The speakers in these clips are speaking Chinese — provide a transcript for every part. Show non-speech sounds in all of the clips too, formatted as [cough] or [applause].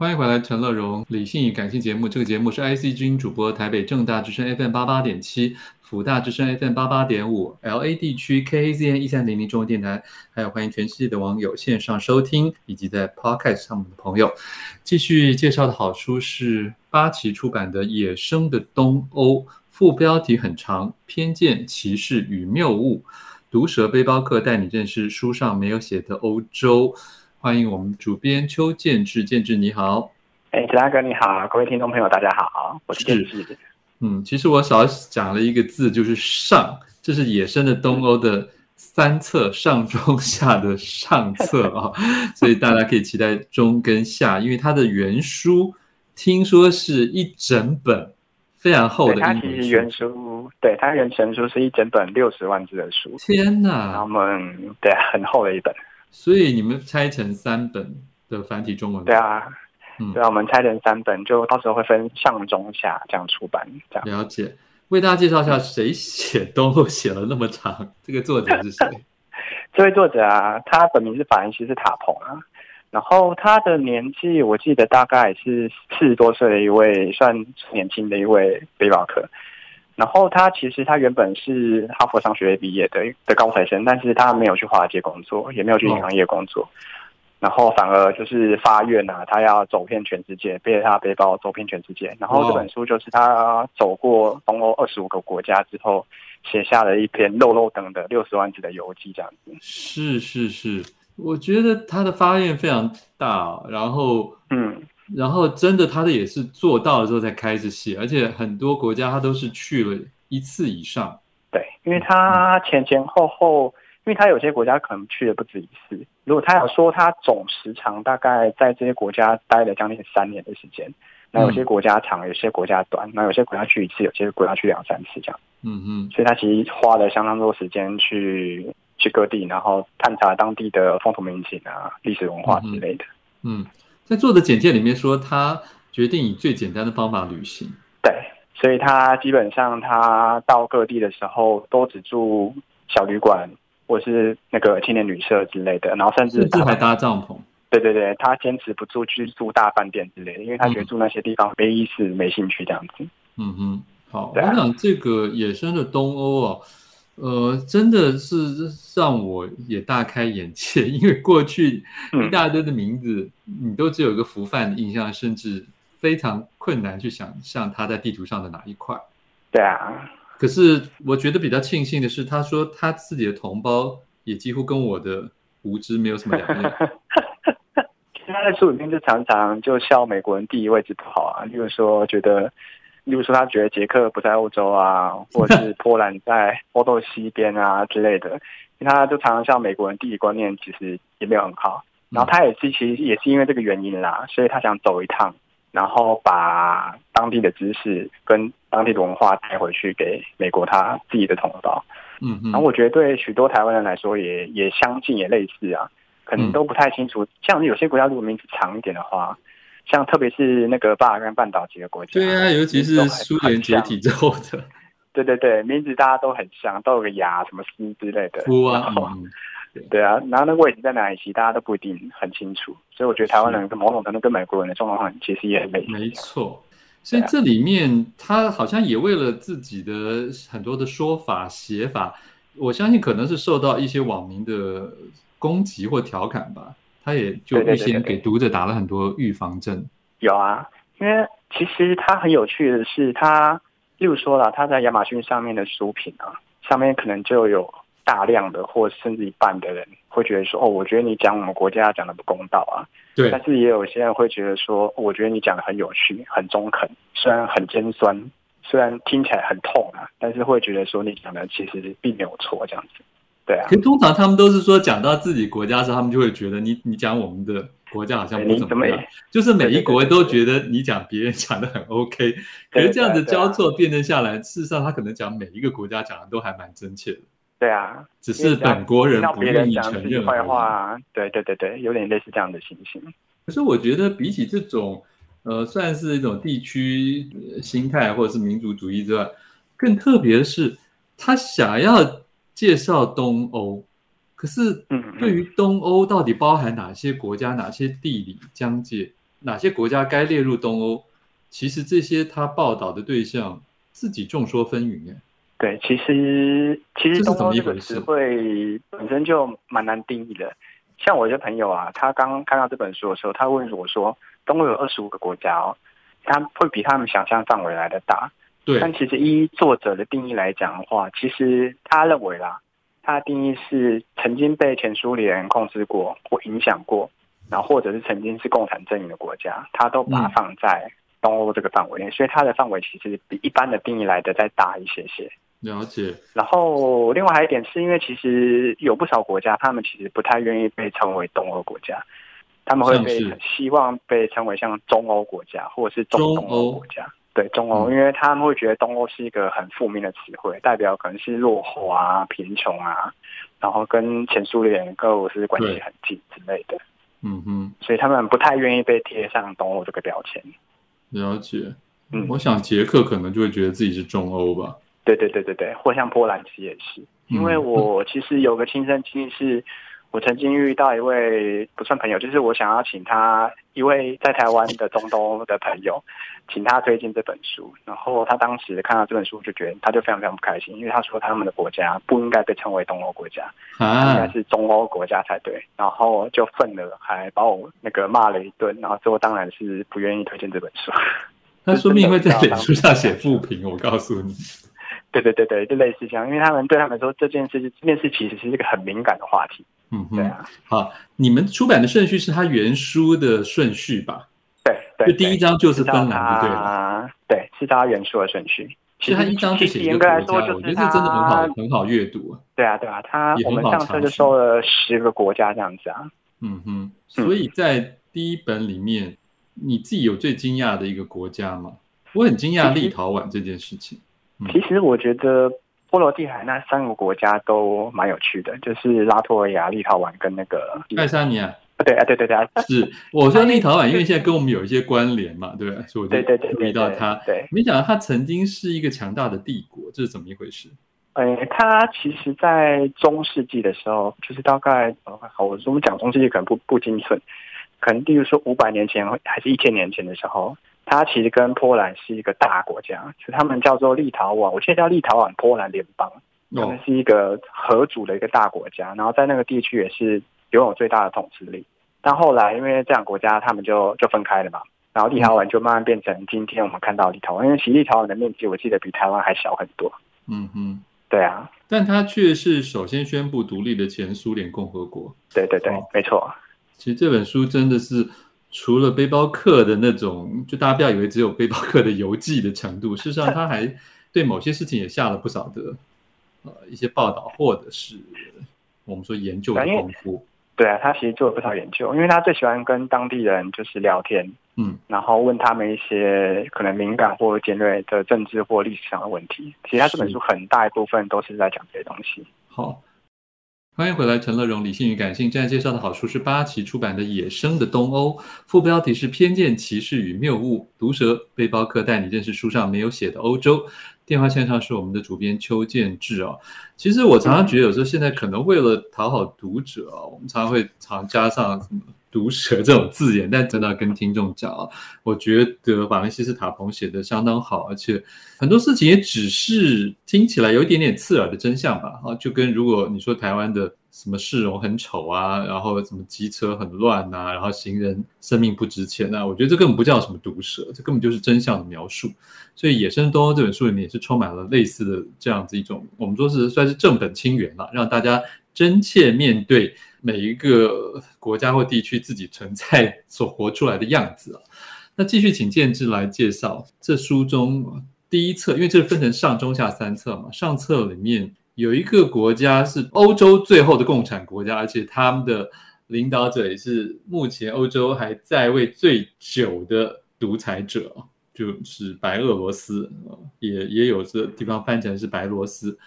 欢迎回来，陈乐融理性与感性节目。这个节目是 IC 之音主播，台北正大之声 FM 八八点七，辅大之声 FM 八八点五，LA 地区 KAZN 一三零零中文电台，还有欢迎全世界的网友线上收听，以及在 Podcast 上面的朋友。继续介绍的好书是八旗出版的《野生的东欧》，副标题很长，偏见、歧视与谬误。毒舌背包客带你认识书上没有写的欧洲。欢迎我们主编邱建志，建志你好。哎，陈大哥你好，各位听众朋友大家好，我是建志。嗯，其实我少讲了一个字，就是上，这是野生的东欧的三册，上中下的上册啊、哦，[laughs] 所以大家可以期待中跟下，因为它的原书听说是一整本非常厚的。它其实原书，对，它原成书是一整本六十万字的书。天哪！然后我们对很厚的一本。所以你们拆成三本的繁体中文？对啊，嗯，对啊，我们拆成三本，就到时候会分上中下这样出版。这样了解，为大家介绍一下谁写东欧写了那么长？这个作者是谁？[laughs] 这位作者啊，他本名是法兰西斯塔彭啊，然后他的年纪我记得大概是四十多岁的一位，算年轻的一位背包客。然后他其实他原本是哈佛商学院毕业的的高材生，但是他没有去华尔街工作，也没有去银行业工作，然后反而就是发愿呐、啊，他要走遍全世界，背着他背包走遍全世界。然后这本书就是他走过东欧二十五个国家之后，写下了一篇漏漏等的六十万字的游记，这样子。是是是，我觉得他的发愿非常大，然后嗯。然后真的，他的也是做到了之后才开始写，而且很多国家他都是去了一次以上。对，因为他前前后后，因为他有些国家可能去了不止一次。如果他要说他总时长大概在这些国家待了将近三年的时间，那有些国家长，有些国家短，那有些国家去一次，有些国家去两三次这样。嗯嗯，所以他其实花了相当多时间去去各地，然后探查当地的风土民情啊、历史文化之类的。嗯。嗯在做的简介里面说，他决定以最简单的方法旅行。对，所以他基本上他到各地的时候，都只住小旅馆或是那个青年旅社之类的，然后甚至甚至还搭帐篷。对对对，他坚持不住去住大饭店之类的，因为他觉得住那些地方没意思、没兴趣这样子。嗯哼，好，我想这个野生的东欧啊。呃，真的是让我也大开眼界，[laughs] 因为过去一大堆的名字，嗯、你都只有一个浮泛的印象，甚至非常困难去想象他在地图上的哪一块。对啊，可是我觉得比较庆幸的是，他说他自己的同胞也几乎跟我的无知没有什么两样。[laughs] 其实他在书里面就常常就笑美国人地理位置不好啊，就是说觉得。例如说，他觉得捷克不在欧洲啊，[laughs] 或者是波兰在欧洲西边啊之类的，因为他就常常像美国人地理观念其实也没有很好。然后他也是其实也是因为这个原因啦，所以他想走一趟，然后把当地的知识跟当地的文化带回去给美国他自己的同胞。嗯，然后我觉得对许多台湾人来说也也相近也类似啊，可能都不太清楚。像有些国家如果名字长一点的话。像特别是那个巴尔干半岛几个国家，对啊，尤其是苏联解体之后的，[laughs] 对对对，名字大家都很像，都有个牙什么斯之类的。啊，对，[laughs] 对啊，然后那个位置在哪里，其实大家都不一定很清楚。所以我觉得台湾人跟某种程度跟美国人的状况其实也很类似。没错，所以这里面他好像也为了自己的很多的说法写法，我相信可能是受到一些网民的攻击或调侃吧。他也就预先给读者打了很多预防针。有啊，因为其实他很有趣的是，他例如说了，他在亚马逊上面的书品啊，上面可能就有大量的或甚至一半的人会觉得说，哦，我觉得你讲我们国家讲的不公道啊。对。但是也有些人会觉得说，我觉得你讲的很有趣，很中肯，虽然很尖酸，虽然听起来很痛啊，但是会觉得说你讲的其实并没有错，这样子。对啊，可通常他们都是说讲到自己国家的时候，他们就会觉得你你讲我们的国家好像不怎么样，[laughs] 就是每一国都觉得你讲别人讲的很 OK，可是这样子交错辩证下来，事实上他可能讲每一个国家讲的都还蛮真切的。对啊，只是本国人不愿意承认坏话。啊对对对对，有点类似这样的情形。可是我觉得比起这种呃，算是一种地区心态或者是民族主义之外，更特别的是他想要。介绍东欧，可是对于东欧到底包含哪些国家、哪些地理疆界，哪些国家该列入东欧？其实这些他报道的对象自己众说纷纭。哎，对，其实其实东欧这个词汇本身就蛮难定义的。像我一些朋友啊，他刚看到这本书的时候，他问我说：“东欧有二十五个国家哦，他会比他们想象范围来的大。”对。但其实依作者的定义来讲的话，其实他认为啦，他的定义是曾经被前苏联控制过或影响过，然后或者是曾经是共产阵营的国家，他都把它放在东欧这个范围内，所以它的范围其实比一般的定义来的再大一些些。了解。然后，另外还有一点是因为其实有不少国家，他们其实不太愿意被称为东欧国家，他们会被希望被称为像中欧国家或者是中东欧国家。对，中欧，因为他们会觉得东欧是一个很负面的词汇，代表可能是落后啊、贫穷啊，然后跟前苏联、俄罗斯关系很近之类的。嗯哼，所以他们不太愿意被贴上东欧这个标签。了解。嗯，我想捷克可能就会觉得自己是中欧吧。对对对对对，或像波兰其实也是，因为我其实有个亲身经历，是我曾经遇到一位不算朋友，就是我想要请他一位在台湾的中东的朋友，请他推荐这本书，然后他当时看到这本书就觉得他就非常非常不开心，因为他说他们的国家不应该被称为东欧国家，应该是中欧国家才对，然后就愤了，还把我那个骂了一顿，然后最后当然是不愿意推荐这本书。那说不定会在脸书上写 [laughs] 负评，我告诉你。对对对对，就类似这样，因为他们对他们说这件事，这件事其实是一个很敏感的话题。嗯，对啊。好，你们出版的顺序是他原书的顺序吧？对对，就第一章就是芬兰，对吧？对，是他原书的顺序。其实他一章就写一个国家，我觉得这真的很好，很好阅读。对啊，对啊，他我们上次就收了十个国家这样子啊。嗯哼，所以在第一本里面，你自己有最惊讶的一个国家吗？我很惊讶立陶宛这件事情。其实我觉得波罗的海那三个国家都蛮有趣的，就是拉脱维亚、立陶宛跟那个爱沙尼亚。对啊，对对对，是我说立陶宛，因为现在跟我们有一些关联嘛，对吧？所以我就注意到它。对，没想到它曾经是一个强大的帝国，这是怎么一回事？呃，它其实，在中世纪的时候，就是大概好，我们讲中世纪可能不不精准，可能例如说五百年前还是一千年前的时候。它其实跟波兰是一个大国家，就他们叫做立陶宛，我记得叫立陶宛波兰联邦，他们是一个合组的一个大国家，然后在那个地区也是拥有最大的统治力。但后来因为这两个国家他们就就分开了嘛，然后立陶宛就慢慢变成今天我们看到立陶宛，因为其实立陶宛的面积我记得比台湾还小很多。嗯哼，对啊，但它却是首先宣布独立的前苏联共和国。对对对，哦、没错。其实这本书真的是。除了背包客的那种，就大家不要以为只有背包客的游记的程度，[laughs] 事实上他还对某些事情也下了不少的呃一些报道，或者是我们说研究的功夫。对啊，他其实做了不少研究，因为他最喜欢跟当地人就是聊天，嗯，然后问他们一些可能敏感或尖锐的政治或历史上的问题。其实他这本书很大一部分都是在讲这些东西。好。欢迎回来，陈乐融，理性与感性。现在介绍的好书是八旗出版的《野生的东欧》，副标题是“偏见、歧视与谬误”，毒舌背包客带你认识书上没有写的欧洲。电话线上是我们的主编邱建志哦。其实我常常觉得，有时候现在可能为了讨好读者啊，我们常常会常加上什么。毒舌这种字眼，但真的要跟听众讲啊，我觉得瓦伦西斯塔彭写的相当好，而且很多事情也只是听起来有一点点刺耳的真相吧，啊，就跟如果你说台湾的什么市容很丑啊，然后什么机车很乱呐、然后行人生命不值钱啊，我觉得这根本不叫什么毒舌，这根本就是真相的描述。所以《野生东欧》这本书里面也是充满了类似的这样子一种，我们说是算是正本清源了，让大家真切面对。每一个国家或地区自己存在所活出来的样子啊，那继续请建志来介绍这书中第一册，因为这是分成上中下三册嘛。上册里面有一个国家是欧洲最后的共产国家，而且他们的领导者也是目前欧洲还在位最久的独裁者，就是白俄罗斯，也也有这地方翻成是白罗斯。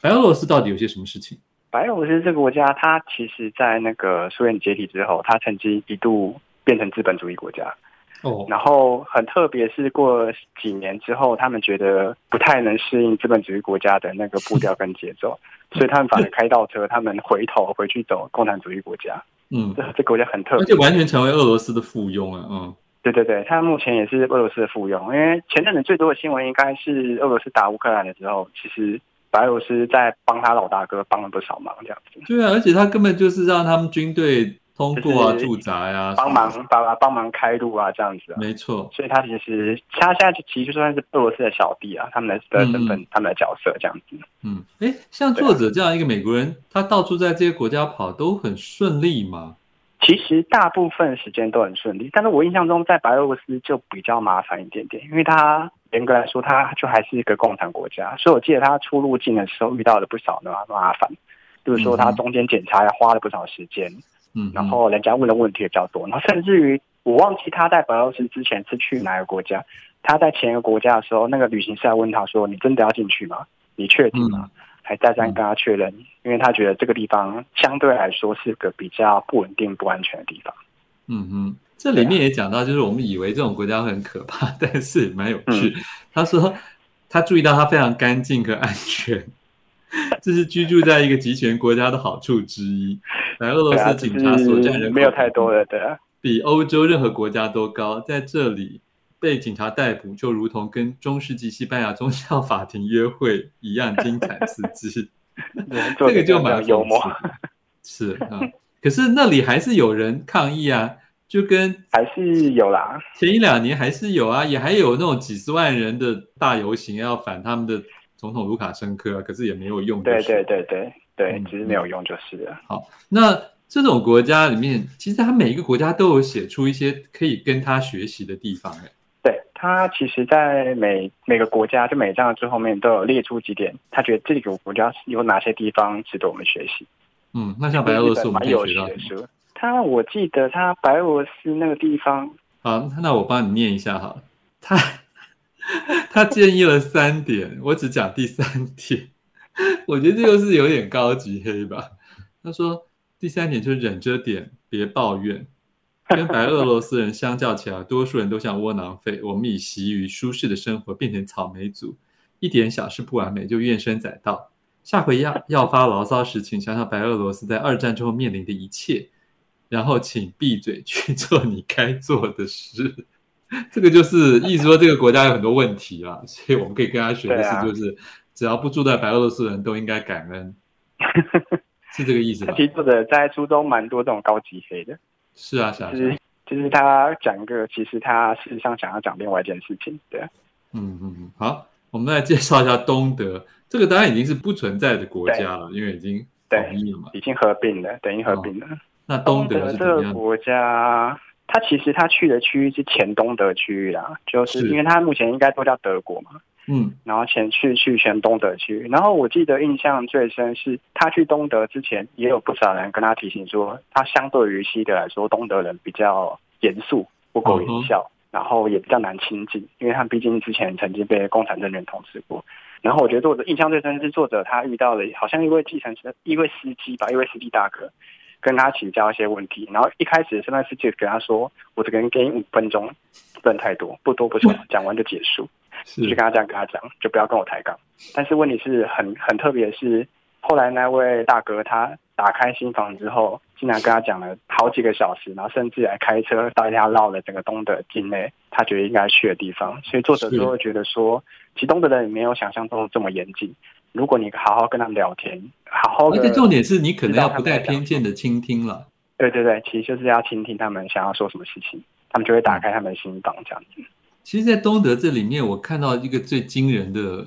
白俄罗斯到底有些什么事情？白俄罗斯这个国家，它其实，在那个苏联解体之后，它曾经一度变成资本主义国家。哦，然后很特别是过了几年之后，他们觉得不太能适应资本主义国家的那个步调跟节奏，[laughs] 所以他们反而开倒车，他们回头回去走共产主义国家。嗯，这这国家很特别，而且完全成为俄罗斯的附庸啊。嗯。对对对，他目前也是俄罗斯的附庸，因为前阵子最多的新闻应该是俄罗斯打乌克兰的时候，其实白俄罗斯在帮他老大哥帮了不少忙，这样子。对啊，而且他根本就是让他们军队。通过啊，驻扎呀，帮忙帮啊，帮忙开路啊，这样子啊，没错。所以他其实他现在其实就算是俄罗斯的小弟啊，他们的身份、嗯、他们的角色这样子。嗯，哎，像作者这样一个美国人，他到处在这些国家跑，都很顺利吗？其实大部分时间都很顺利，但是我印象中在白俄罗斯就比较麻烦一点点，因为他严格来说，他就还是一个共产国家，所以我记得他出入境的时候遇到了不少的麻烦，比如说他中间检查要花了不少时间。嗯，然后人家问的问题也比较多，然后甚至于我忘记他在白俄罗斯之前是去哪个国家。他在前一个国家的时候，那个旅行社问他说：“你真的要进去吗？你确定吗？”嗯、还再三跟他确认，因为他觉得这个地方相对来说是个比较不稳定、不安全的地方。嗯嗯，这里面也讲到，就是我们以为这种国家会很可怕，[laughs] 但是蛮有趣。嗯、[laughs] 他说他注意到它非常干净和安全。这是居住在一个集权国家的好处之一。来俄罗斯警察所占人口没有太多的，对啊，比欧洲任何国家都高。在这里被警察逮捕，就如同跟中世纪西班牙宗教法庭约会一样精彩 [laughs] 刺激。这个就蛮幽默，是啊。可是那里还是有人抗议啊，就跟还是有啦。前一两年还是有啊，也还有那种几十万人的大游行要反他们的。总统卢卡申科，可是也没有用。对对对对对，其实没有用就是了。嗯、好，那这种国家里面，其实他每一个国家都有写出一些可以跟他学习的地方。哎，对，他其实，在每每个国家就每章的最后面都有列出几点，他觉得这个国家有哪些地方值得我们学习。嗯，那像白俄罗斯，我们可以学到？他我记得他白俄罗斯那个地方，好，那我帮你念一下哈，他。[laughs] 他建议了三点，我只讲第三点。我觉得这个是有点高级黑吧。他说第三点就是忍着点，别抱怨。跟白俄罗斯人相较起来，多数人都像窝囊废。我们以习于舒适的生活，变成草莓族，一点小事不完美就怨声载道。下回要要发牢骚时，请想想白俄罗斯在二战之后面临的一切，然后请闭嘴去做你该做的事。这个就是意思说，这个国家有很多问题啊，所以我们可以跟他学的是，就是只要不住在白俄罗斯人都应该感恩，[laughs] 是这个意思吧？其实作者在书中蛮多这种高级黑的，是啊，是啊，就是就是他讲一个，其实他事实上想要讲另外一件事情，对，嗯嗯嗯，好，我们来介绍一下东德，这个当然已经是不存在的国家了，因为已经统一了嘛，已经合并了，等于合并了。哦、那东德是这个国家。他其实他去的区域是前东德区域啦，就是因为他目前应该都叫德国嘛，嗯，然后前去去前东德区域，然后我记得印象最深是他去东德之前，也有不少人跟他提醒说，他相对于西德来说，东德人比较严肃、不苟言笑，嗯、然后也比较难亲近，因为他毕竟之前曾经被共产政权统治过。然后我觉得作者印象最深是作者他遇到了好像一位计程车、一位司机吧，一位司机大哥。跟他请教一些问题，然后一开始这段时间跟他说：“我只能给你五分钟，不能太多，不多不少，[laughs] 讲完就结束。”就跟他这样跟他讲，就不要跟我抬杠。但是问题是很很特别的是，后来那位大哥他打开新房之后，竟然跟他讲了好几个小时，然后甚至还开车带他绕了整个东德境内，他觉得应该去的地方。所以作者就会觉得说，其实东德人没有想象中这么严谨。如果你好好跟他们聊天，好好的，而且重点是你可能要不带偏见的倾听了。对对对，其实就是要倾听他们想要说什么事情，他们就会打开他们的心房这样子。其实，在东德这里面，我看到一个最惊人的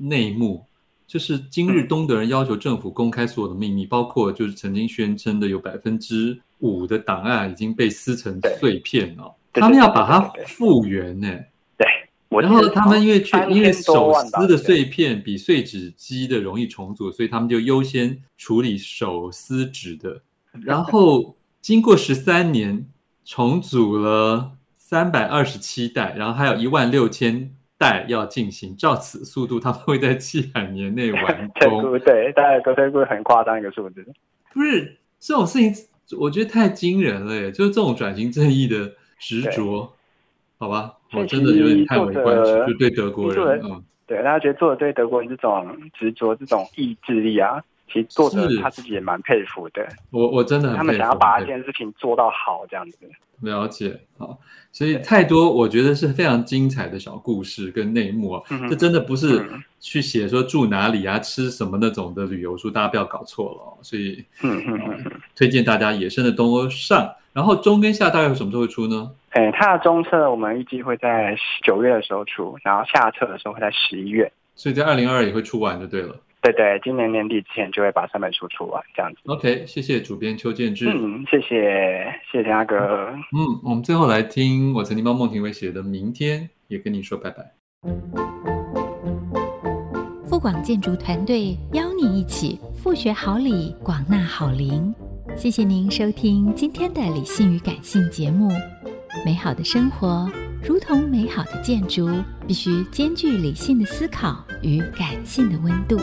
内幕，就是今日东德人要求政府公开所有的秘密，嗯、包括就是曾经宣称的有百分之五的档案已经被撕成碎片了，他们要把它复原呢。然后他们因为去，因为手撕的碎片比碎纸机的容易重组，所以他们就优先处理手撕纸的。然后经过十三年重组了三百二十七代，然后还有一万六千袋要进行。照此速度，他们会在七百年内完工。[laughs] 对，大概都会很夸张一个数字。不是这种事情，我觉得太惊人了耶！就是这种转型正义的执着。好吧，我真的有点叹为观止，就对德国人，嗯，对大家觉得做的对德国人这种执着、这种意志力啊，其实作者他自己也蛮佩服的。我我真的很佩服，他们想要把一件事情做到好，这样子。了解，好，所以太多我觉得是非常精彩的小故事跟内幕啊，这、嗯、真的不是去写说住哪里啊、嗯、吃什么那种的旅游书，大家不要搞错了。所以，嗯嗯嗯，推荐大家《野生的东欧》上，然后中跟下大概有什么时候会出呢？哎，它的中册我们预计会在九月的时候出，然后下册的时候会在十一月，所以在二零二二也会出完就对了。对对，今年年底之前就会把三本书出完，这样子。OK，谢谢主编邱建志。嗯，谢谢，谢谢阿哥。嗯，我们最后来听我曾经帮孟庭苇写的《明天》，也跟你说拜拜。富广建筑团队邀你一起富学好礼，广纳好邻。谢谢您收听今天的理性与感性节目。美好的生活如同美好的建筑，必须兼具理性的思考与感性的温度。